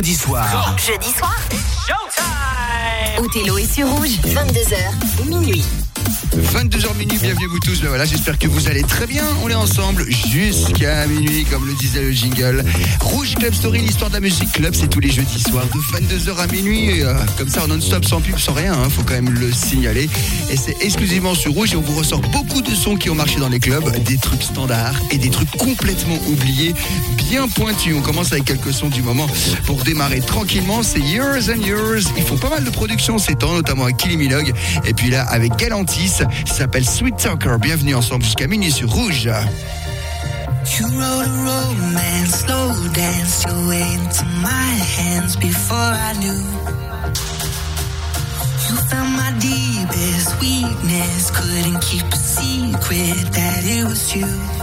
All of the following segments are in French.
Jeudi soir. Jeudi soir. Showtime. Othello est sur Rouge. 22h minuit. 22h minuit, bienvenue à vous tous. Ben voilà, j'espère que vous allez très bien. On est ensemble jusqu'à minuit, comme le disait le jingle. Rouge Club Story, l'histoire de la musique club, c'est tous les jeudis soirs de 22h à minuit. Euh, comme ça, non-stop, sans pub, sans rien. Hein, faut quand même le signaler. Et c'est exclusivement sur Rouge et on vous ressort beaucoup de sons qui ont marché dans les clubs, des trucs standards et des trucs complètement oubliés, bien pointus. On commence avec quelques sons du moment pour démarrer tranquillement. C'est Years and Years. Ils font pas mal de productions ces temps, notamment avec Killy Minogue. Et puis là, avec Galantis, s'appelle Sweet Talker. Bienvenue ensemble jusqu'à minuit sur Rouge. Couldn't keep a secret that it was you.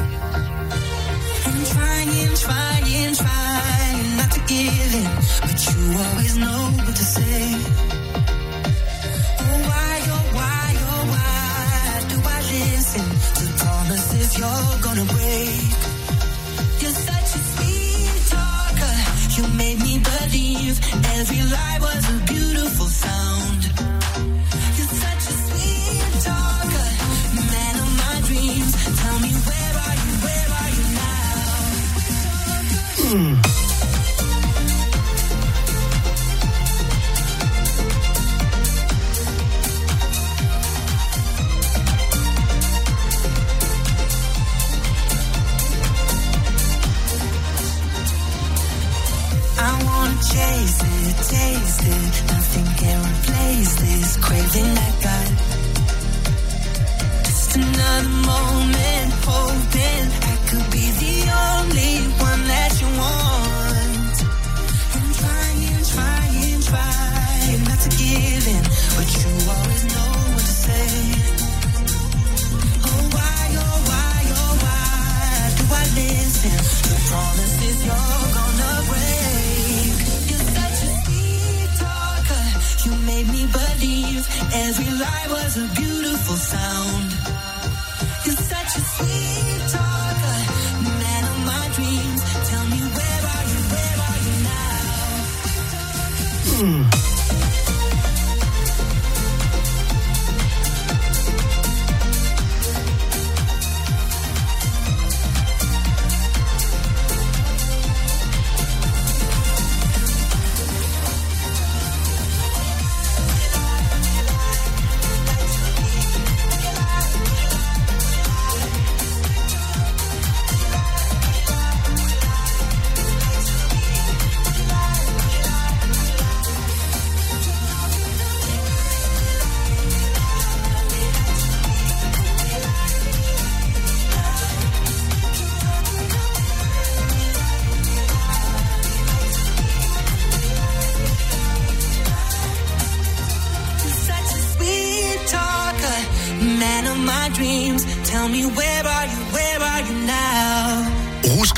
Trying, trying not to give in, but you always know what to say. Oh, why, oh, why, oh, why do I listen to promises you're gonna break? You're such a sweet talker. You made me believe every lie was a beautiful sound. You're such a sweet talker, Mm.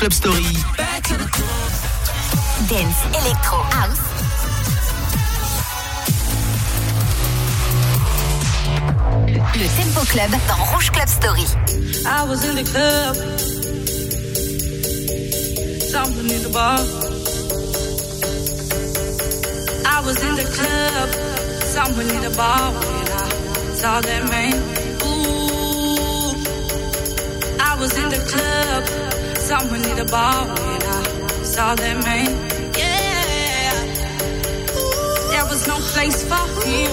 Club Story. Back to the club. Dance, Electro, House. Le Tempo Club dans Rouge Club Story. I was in the club. Something in the bar. I was in the club. Something in the bar when I saw that man. Ooh. I was in the club. Something in the bar when I saw that man. Yeah. There was no place for him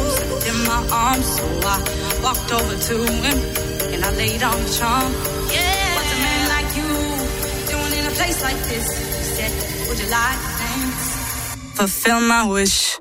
in my arms, so I walked over to him and I laid on the charm. Yeah, what's a man like you doing in a place like this? He said, Would you like to dance? Fulfill my wish.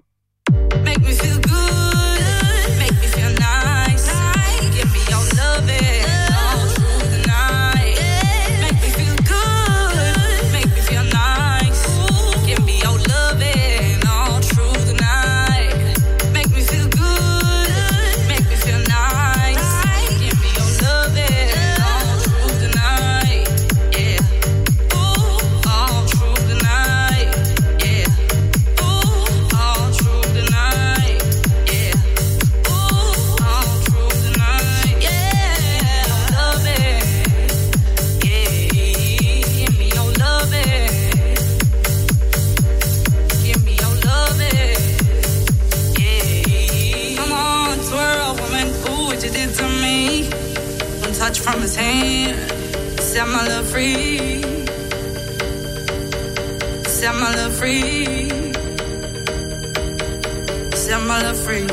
free.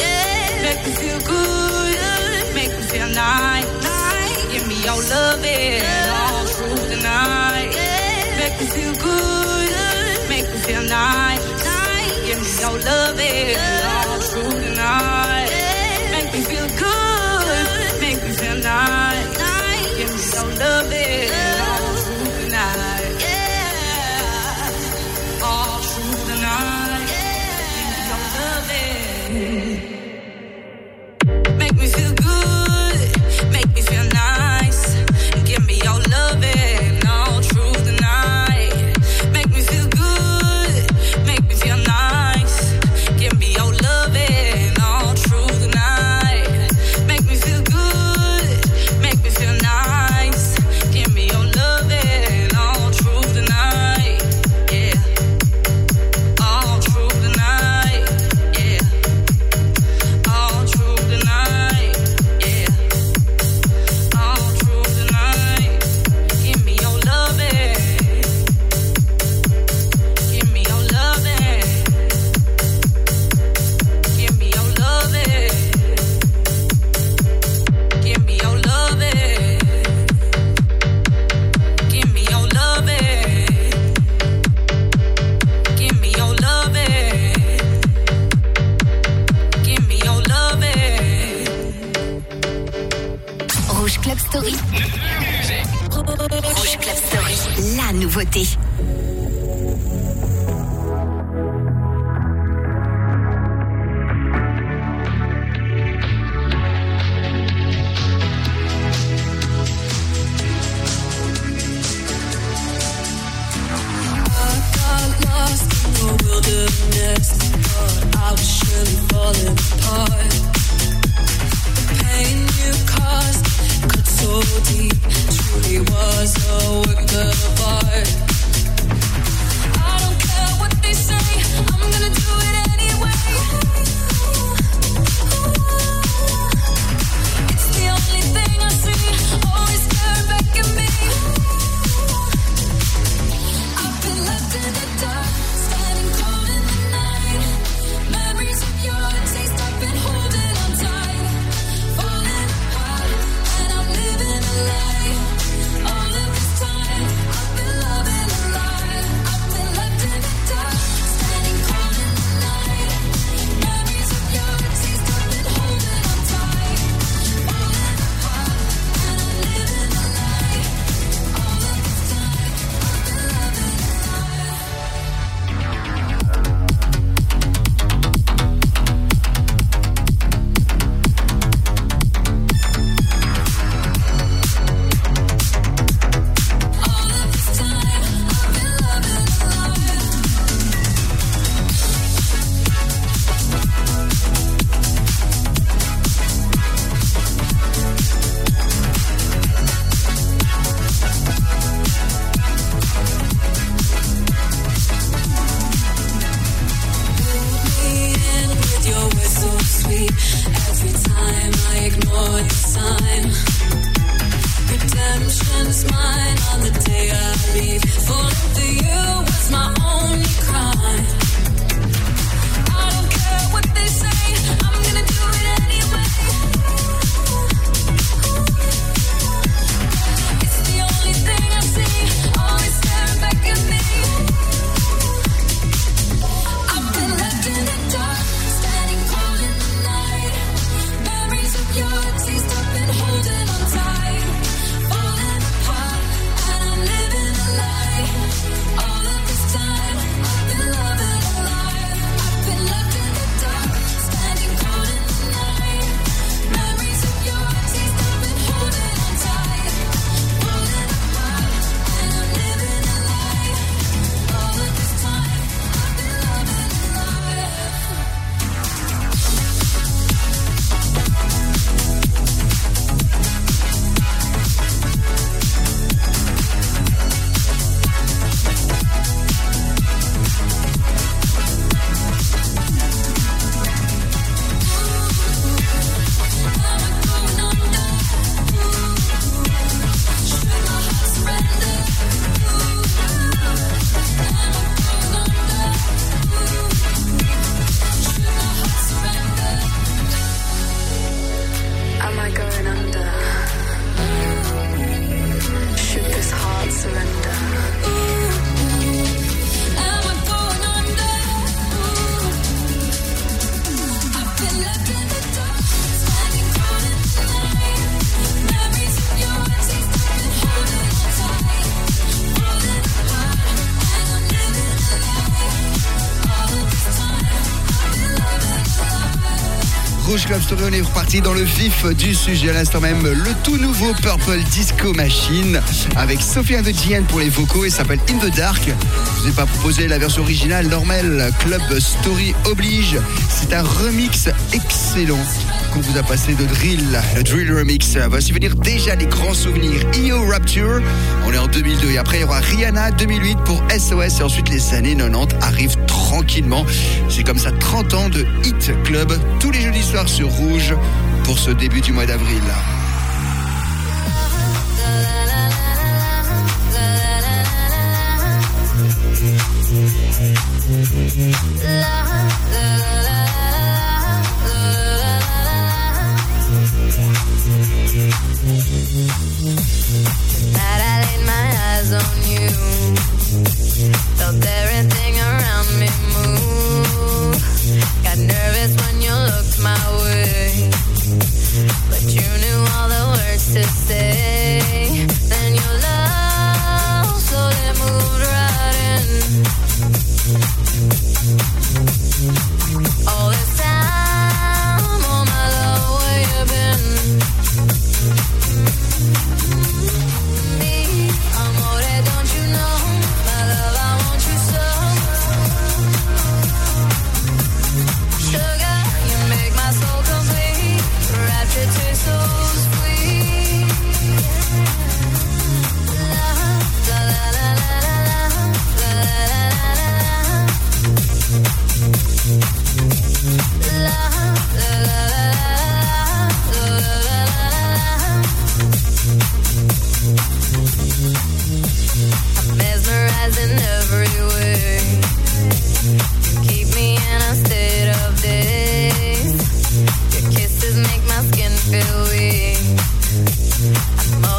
Yeah. Make me feel good, make me feel nice. nice. Give me your love, it all through the night. Yeah. Make me feel good, make me feel nice. nice. Give me your love, it all through the night. Yeah. Make me feel good, make me feel nice. nice. Give me your love, Thought I was surely falling apart. The pain you caused cut so deep, truly was a work of art. I don't care what they say, I'm gonna do it. Club Story. On est reparti dans le vif du sujet à l'instant même. Le tout nouveau Purple Disco Machine avec Sophia de Gien pour les vocaux et s'appelle In the Dark. Je ne vous ai pas proposé la version originale normale. Club Story oblige. C'est un remix excellent qu'on vous a passé de drill, le drill remix. Voici venir déjà les grands souvenirs. EO Rapture, on est en 2002 et après il y aura Rihanna 2008 pour SOS et ensuite les années 90 arrivent tranquillement. C'est comme ça 30 ans de Hit Club tous les jeudis soirs sur Rouge pour ce début du mois d'avril. I laid my eyes on you. Felt everything around me move. Got nervous when you looked my way. But you knew all the to Oh.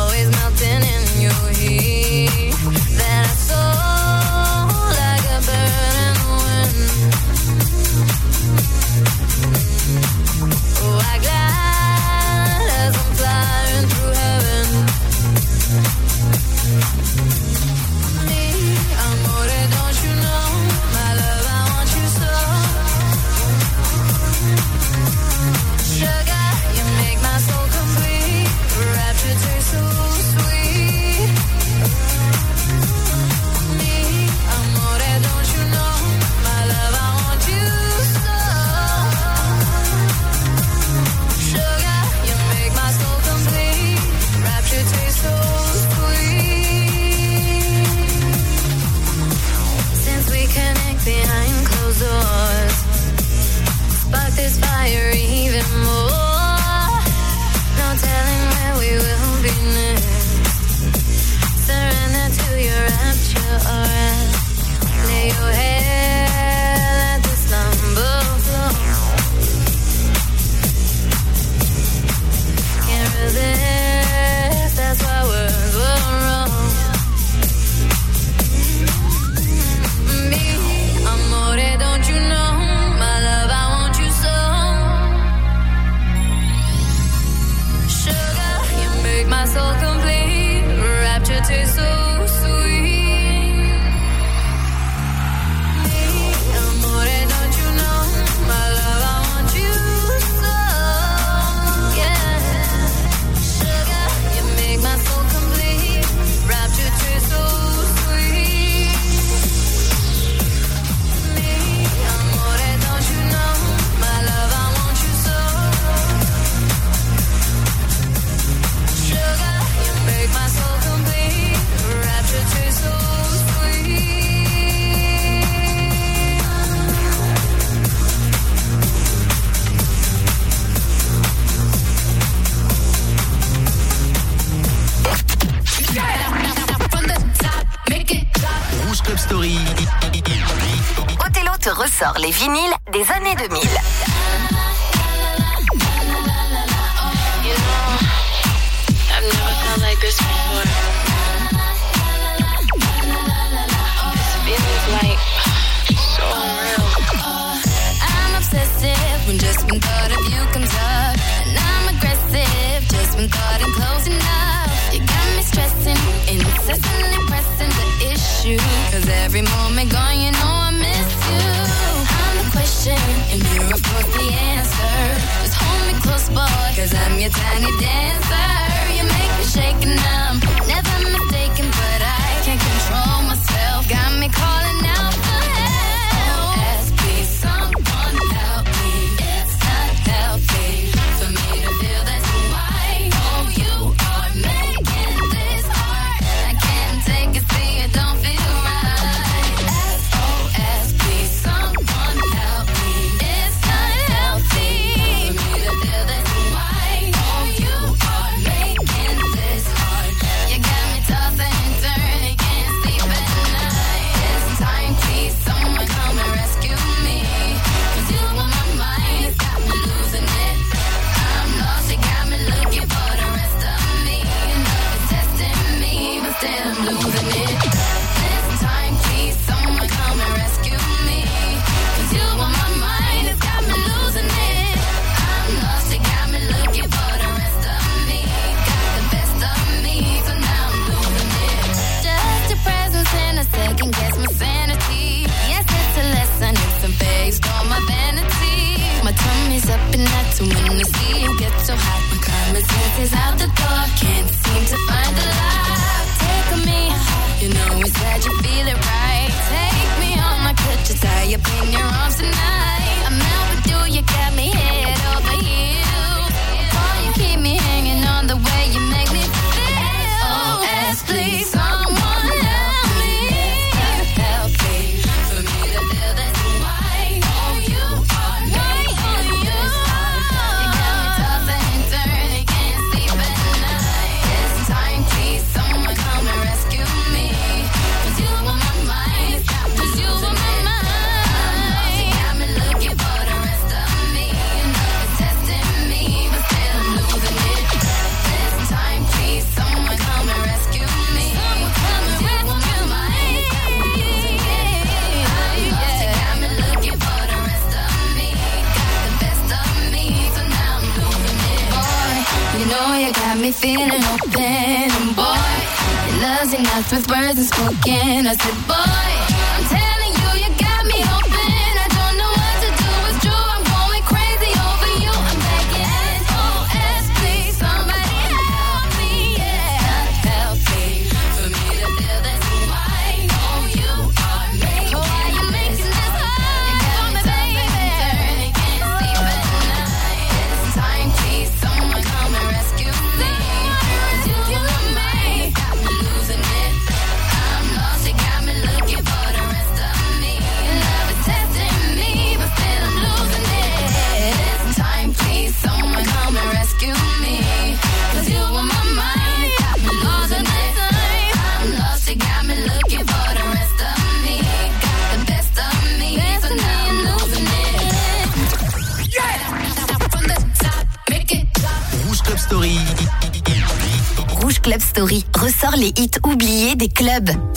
ressort les vinyles des années 2000. I'm your tiny dancer. You make me shake now. clubs.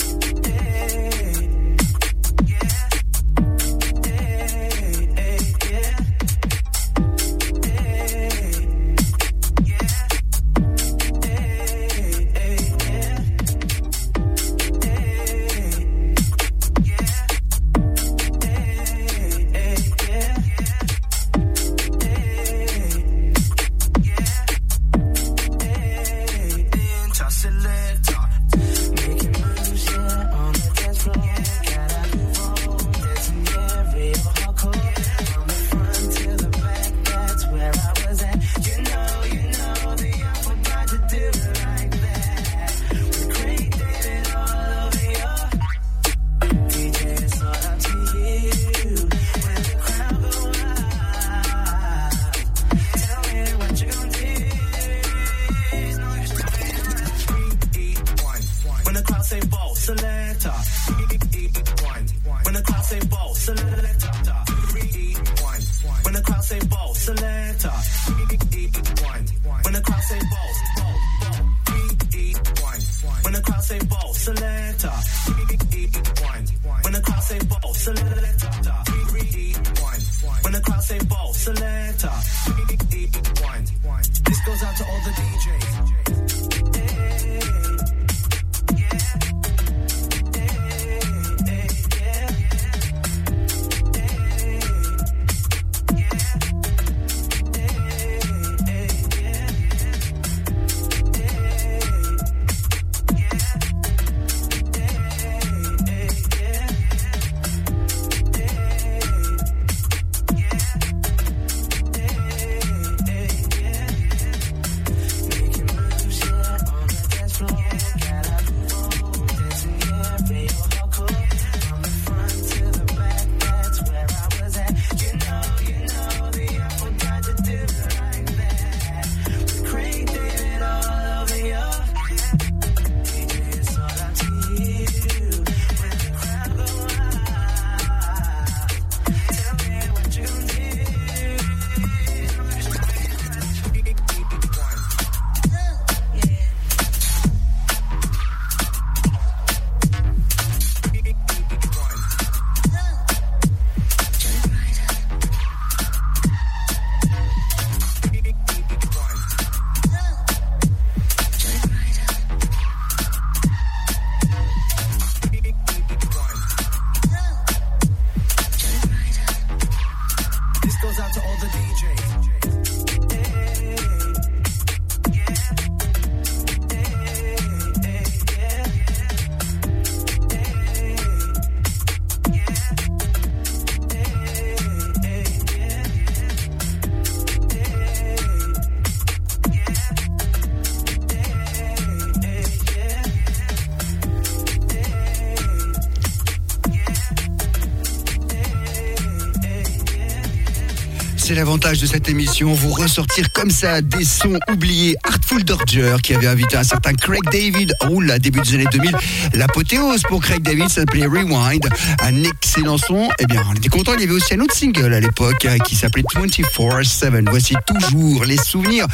C'est l'avantage de cette émission, vous ressortir comme ça des sons oubliés. Artful Dodger qui avait invité un certain Craig David, oh là, début des années 2000. L'apothéose pour Craig David, s'appelait Rewind, un excellent son. Eh bien, on était content, il y avait aussi un autre single à l'époque hein, qui s'appelait 24-7. Voici toujours les souvenirs.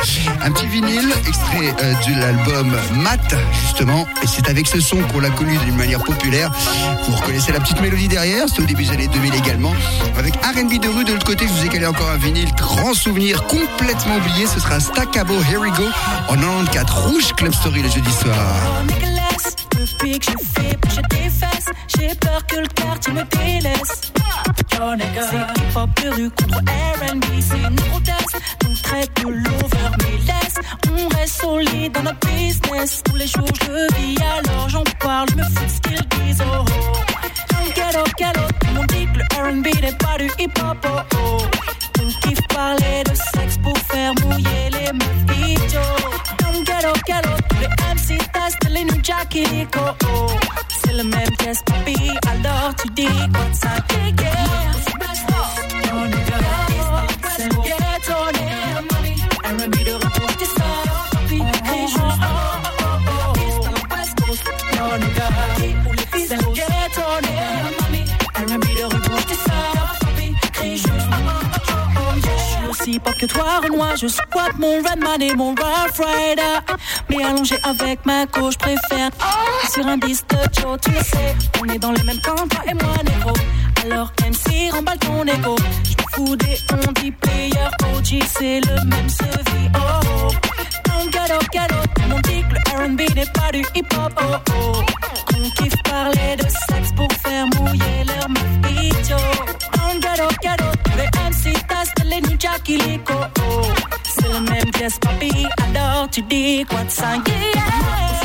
Un petit vinyle, extrait euh, de l'album Matt, justement. Et c'est avec ce son qu'on l'a connu d'une manière populaire. Vous reconnaissez la petite mélodie derrière, c'était au début des années 2000 également. Avec R&B de rue de l'autre côté, je vous ai calé encore un vinyle, grand souvenir, complètement oublié. Ce sera Staccabo Here We Go en 94 Rouge Club Story le jeudi soir. Oh. Le ghetto, ghetto, le monde dit que le R&B n'est pas du hip-hop. Oh, oh. On kiffe parler de sexe pour faire mouiller les meufs idiots. Dans ghetto, ghetto, les MC testent les new Jackie Rico. Oh, c'est le même pièce, papi. Alors tu dis quoi de ça, kick aussi pop que toi, Renoir. Je squatte mon Redman et mon Rough Rider. Mais allongé avec ma gauche, préfère. Sur un disque de Joe, tu sais. On est dans le même camp, toi et moi, négro. Alors, MC, remballe ton ego. Je fous des on player. OG, c'est le même vie. Oh, oh. Tout le monde dit que le RB n'est pas du hip hop. Oh, oh. On kiffe parler de sexe pour faire mouiller leur Kilico. Oh. C'est la même pièce, What's alors tu dis quoi de.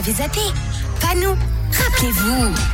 L'avez Pas nous. Rappelez-vous.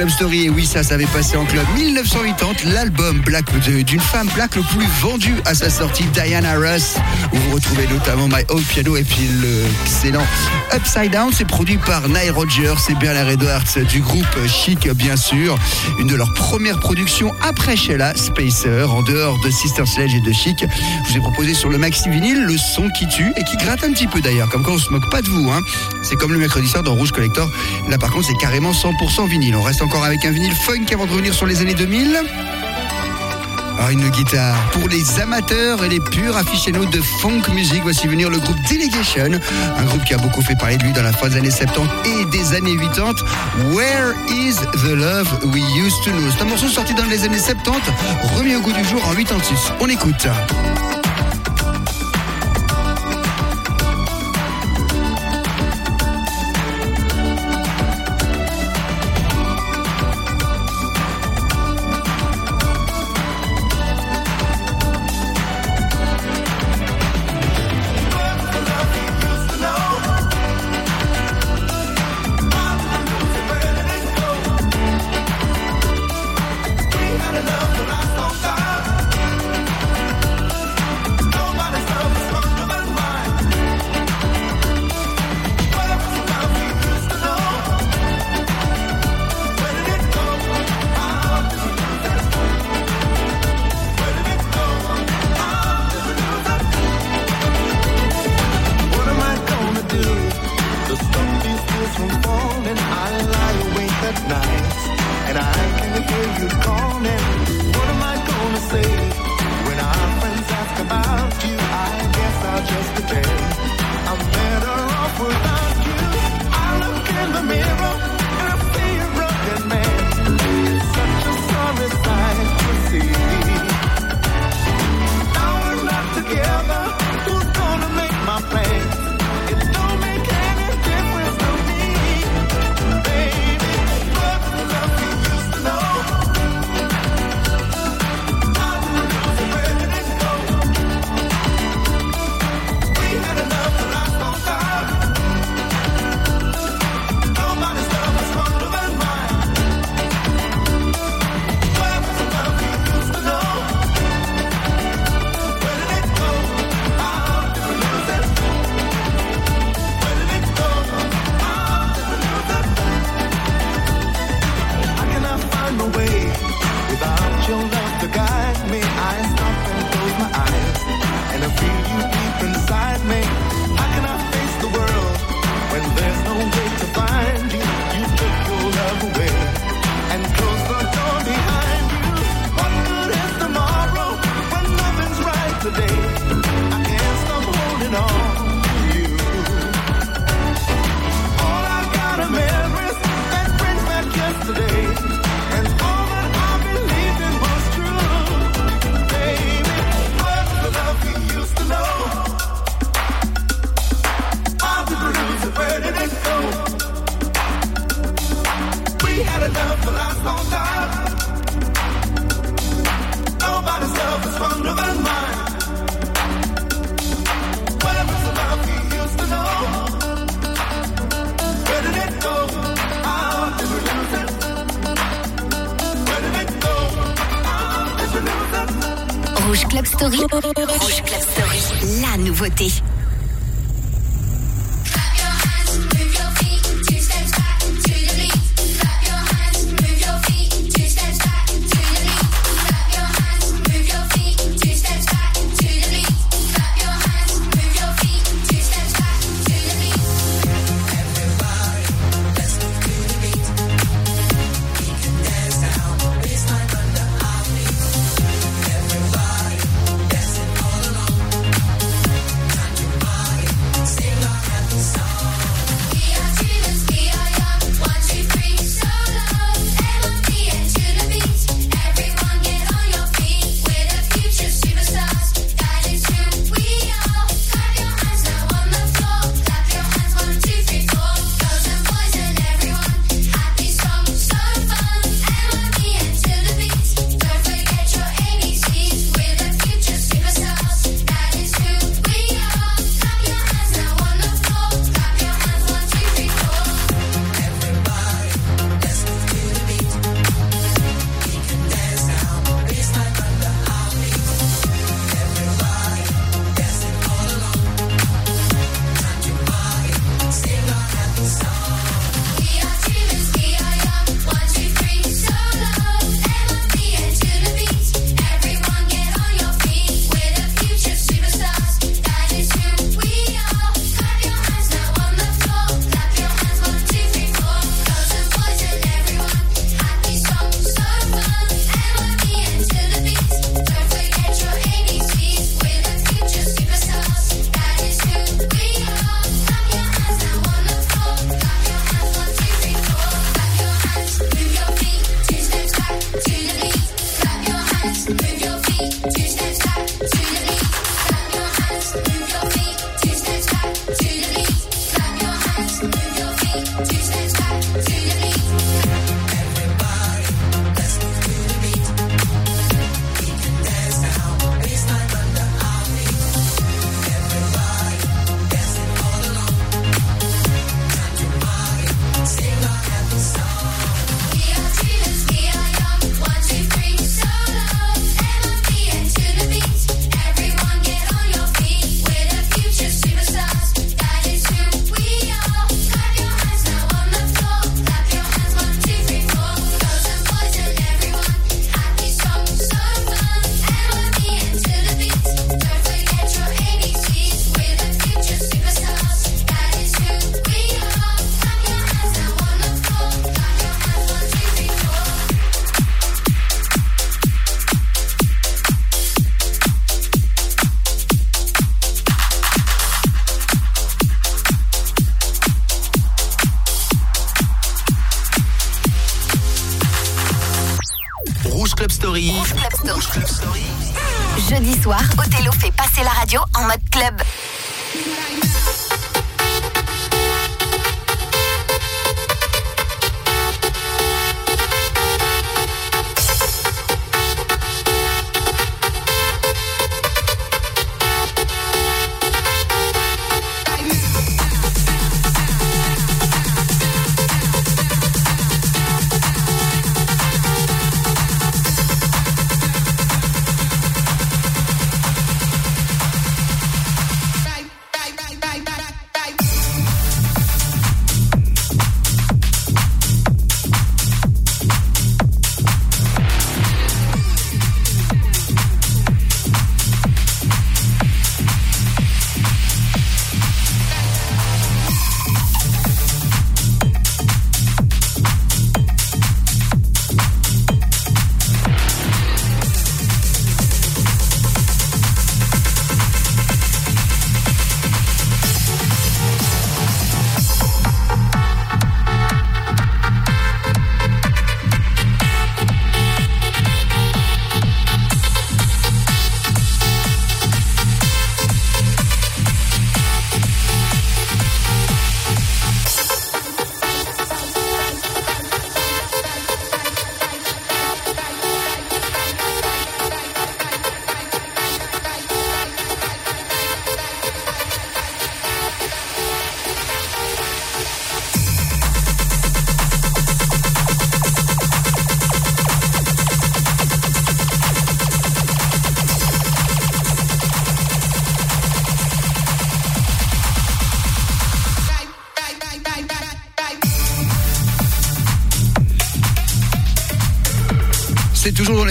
Club Story. Et oui, ça, ça avait passé en club. 1980, l'album Black d'une femme black le plus vendu à sa sortie, Diana Russ, où vous retrouvez notamment My Old Piano et puis l'excellent Upside Down. C'est produit par Nile Rogers et Bernard Edwards du groupe Chic, bien sûr. Une de leurs premières productions après Sheila Spacer, en dehors de Sister Sledge et de Chic. Je vous ai proposé sur le maxi vinyle le son qui tue et qui gratte un petit peu d'ailleurs. Comme quand on se moque pas de vous, hein. C'est comme le mercredi soir dans Rouge Collector. Là, par contre, c'est carrément 100% vinyle. On reste en encore avec un vinyle funk avant de revenir sur les années 2000. Alors une guitare pour les amateurs et les purs aficionados de funk music. Voici venir le groupe Delegation, un groupe qui a beaucoup fait parler de lui dans la fin des années 70 et des années 80. Where is the love we used to know C'est un morceau sorti dans les années 70, remis au goût du jour en 86. On écoute. Rouge Club Story. Rouge Club Story. La nouveauté.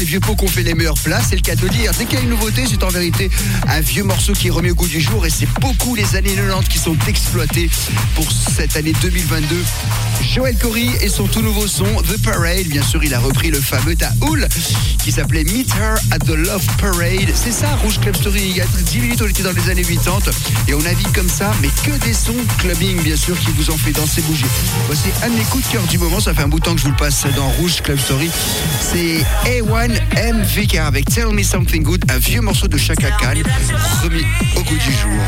Vieux pots qu'on fait les meilleures places, c'est le cas de. Dès qu'il y a une nouveauté, c'est en vérité un vieux morceau qui est remis au goût du jour et c'est beaucoup les années 90 qui sont exploitées pour cette année 2022. Joel Corey et son tout nouveau son The Parade, bien sûr, il a repris le fameux Taoul qui s'appelait Meet Her at the Love Parade. C'est ça, Rouge Club Story. Il y a 10 minutes, on était dans les années 80 et on navigue comme ça, mais que des sons clubbing, bien sûr, qui vous en fait danser, bouger. Voici un de mes coups de cœur du moment. Ça fait un bout de temps que je vous le passe dans Rouge Club Story. C'est A1 MVK avec Tell Me Something Good, un vieux morceau de Chaka Khan, remis au goût du jour.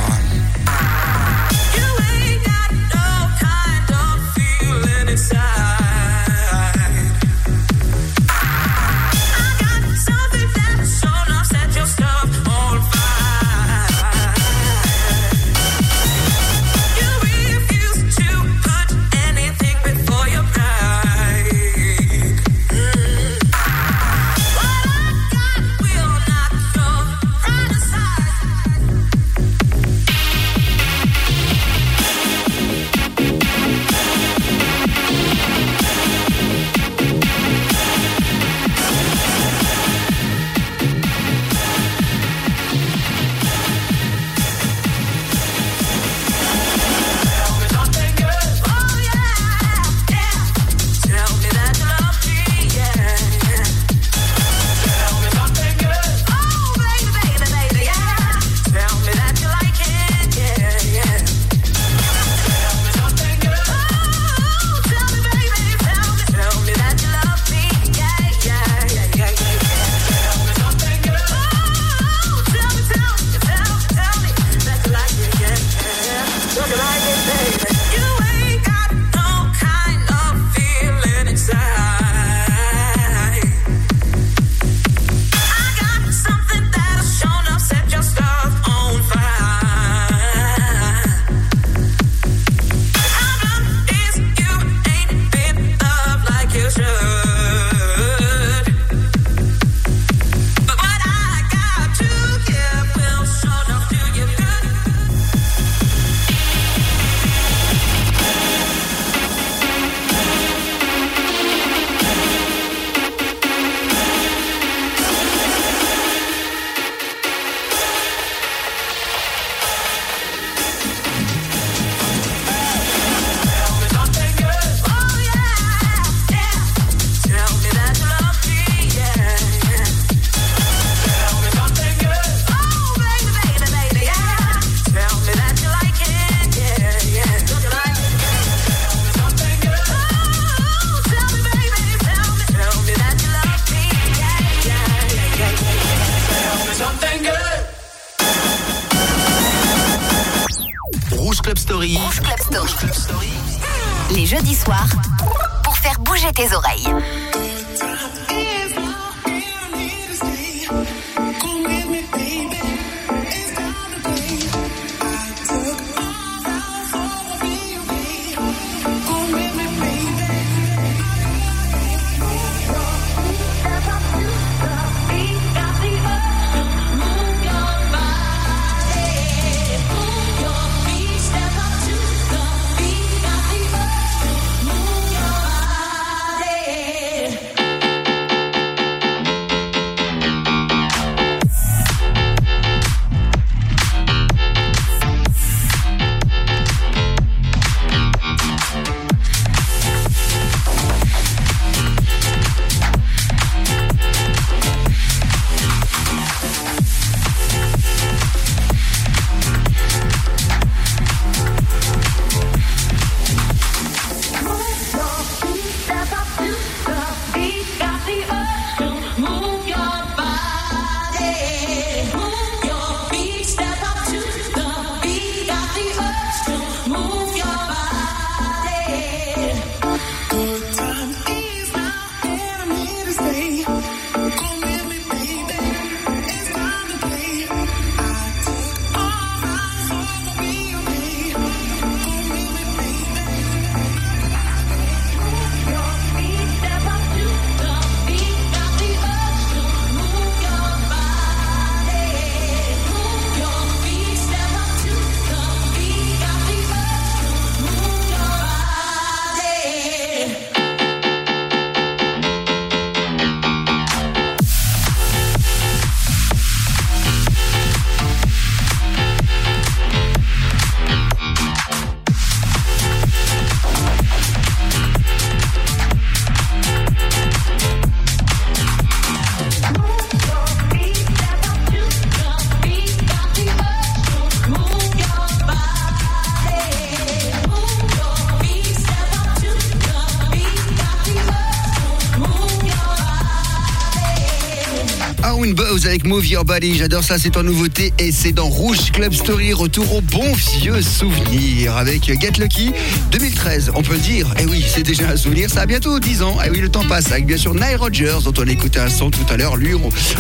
Move Your Body. J'adore ça, c'est en nouveauté et c'est dans Rouge Club Story. Retour au bon vieux souvenir avec Get Lucky 2013. On peut le dire. Eh oui, c'est déjà un souvenir. Ça a bientôt 10 ans. Eh oui, le temps passe. Avec bien sûr Nile Rogers, dont on a écouté un son tout à l'heure. Lui,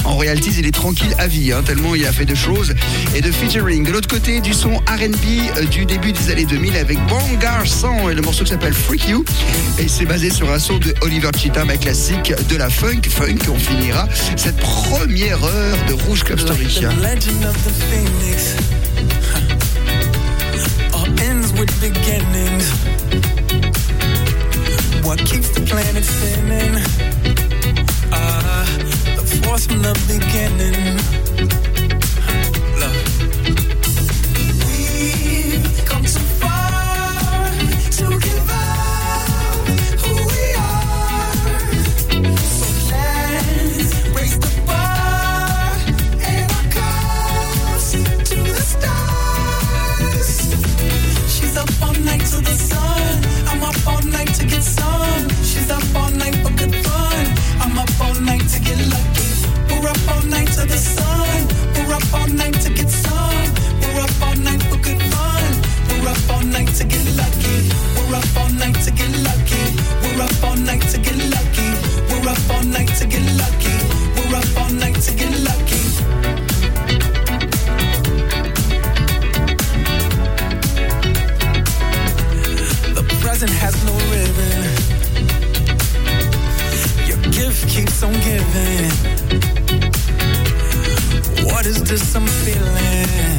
en royalties, il est tranquille à vie, hein, tellement il a fait de choses et de featuring. De l'autre côté, du son RB euh, du début des années 2000 avec Bon Garçon et le morceau qui s'appelle Freak You. Et c'est basé sur un son de Oliver Cheetham, un classique de la funk. Funk, on finira cette première heure de Rouge with beginnings. What keeps the planet spinning? Ah, the force from the beginning. To get lucky. We're up all night to get lucky. The present has no ribbon. Your gift keeps on giving. What is this I'm feeling?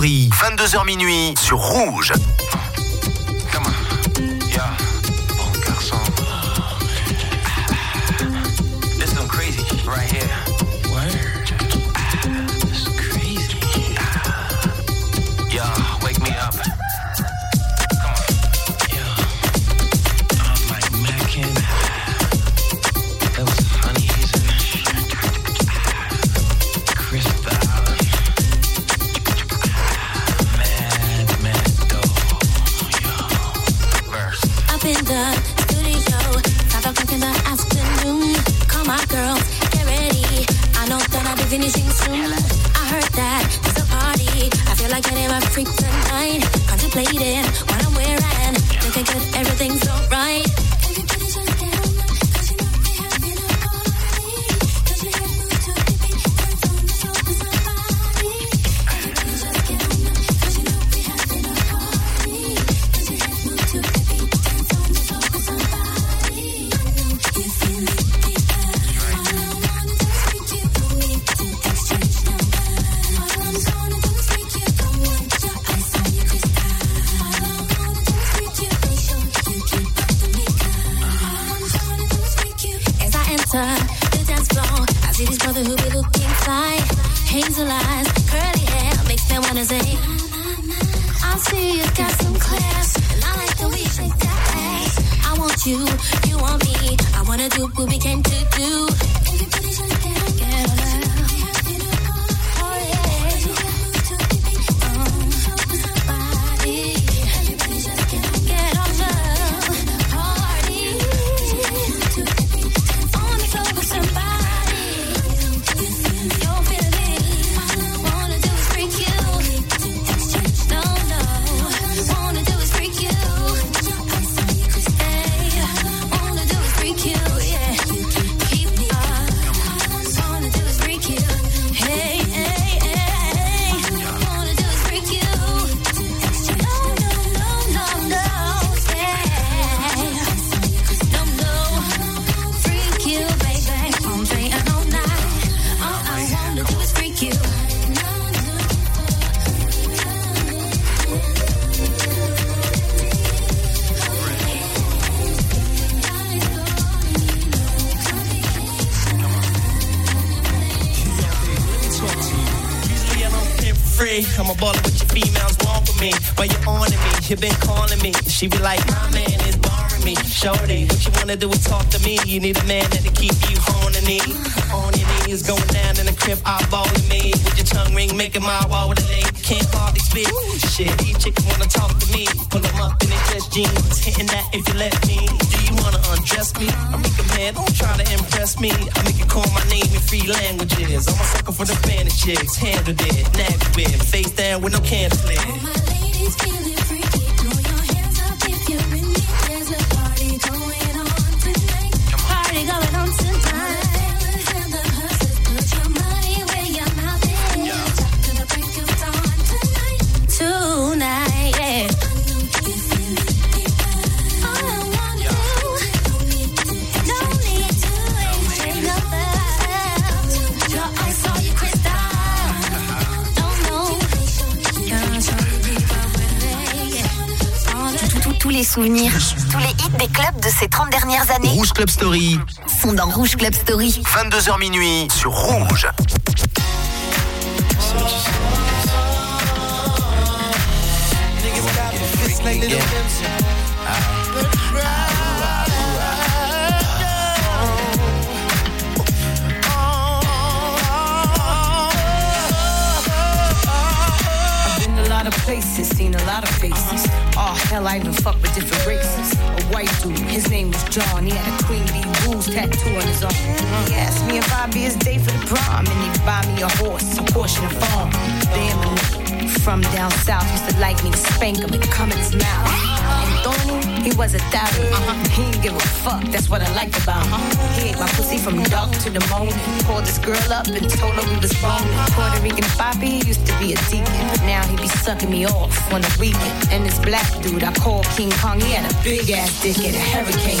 22h minuit sur Rouge. I see you got some class, and I like the way you shake that ass. I want you, you want me. I wanna do what we came to do. Everybody's just get. She be like, my man is barring me. Shorty, what you wanna do is talk to me. You need a man that'll keep you on the knee. On your knees, going down in the crib, eyeballing me. With your tongue ring, making my wall with a lady. Can't hardly speak. Shit, these chicks wanna talk to me. Pull them up in their dress jeans. Hitting that if you let me. Do you wanna undress me? I make a man, don't try to impress me. I make you call my name in free languages. I'm a sucker for the Spanish chicks. Handled it, nabbed with. Face down with no candle lit. My Ladies feeling des clubs de ces 30 dernières années Rouge Club Story, sont dans Rouge Club Story. 22h minuit sur Rouge. Hell, I even fuck with different races. A white dude, his name was John. He had a Queen Bee Rules tattoo on his arm. He asked me if I'd be his day for the prom, and he'd buy me a horse, a and a farm. Damn, from down south used to like me to spank him and come in his mouth. And Thorny, he was a thousand. He didn't give a fuck. That's what I liked about him. He ate my pussy from dark to the morning. Called this girl up and told her we was boning. Puerto Rican Poppy used to be a deacon. But now he be sucking me off on the weekend. And this black dude I call King Kong, he had a big ass dick and a hurricane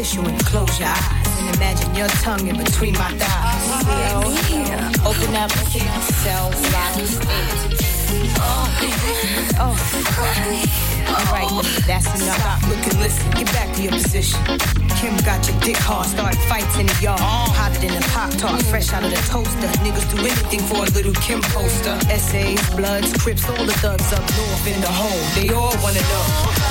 tissue and close your eyes. And imagine your tongue in between my thighs. Yeah. Open up, cell slide. Oh, alright, that's enough. Stop, look and listen. Get back to your position. Kim got your dick hard, start fights in the yard. Hotter than a pop tart, fresh out of the toaster. Niggas do anything for a little Kim poster. Essays, bloods, crips, all the thugs up north in the hole. They all wanna know.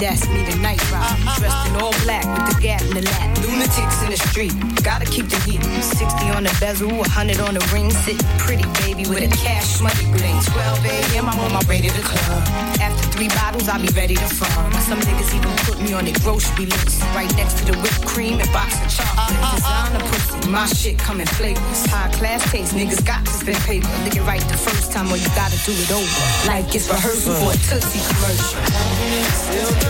that's me the night ride. Dressed in all black with the gap in the lap. Lunatics in the street, gotta keep the heat. 60 on the bezel, 100 on the ring. Sitting pretty baby with a cash money bling. 12 a.m. I'm on my way to the club. After three bottles, I'll be ready to farm. Some niggas even put me on their grocery list. Right next to the whipped cream and box of chocolate. Designer pussy, my shit coming flavors. High class taste, niggas got to spend paper. Lick it right the first time, or you gotta do it over. Like it's rehearsal for a Tootsie commercial.